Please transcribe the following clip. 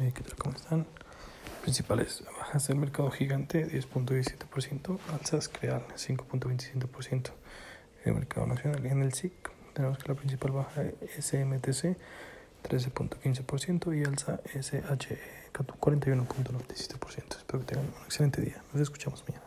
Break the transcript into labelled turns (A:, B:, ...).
A: Eh, ¿Qué tal? ¿Cómo están? Principales bajas del mercado gigante 10.17%, alzas creal 5.25%. El mercado nacional en el SIC tenemos que la principal baja es SMTC 13.15% y alza SHE 41.97%. Espero que tengan un excelente día. Nos escuchamos mañana.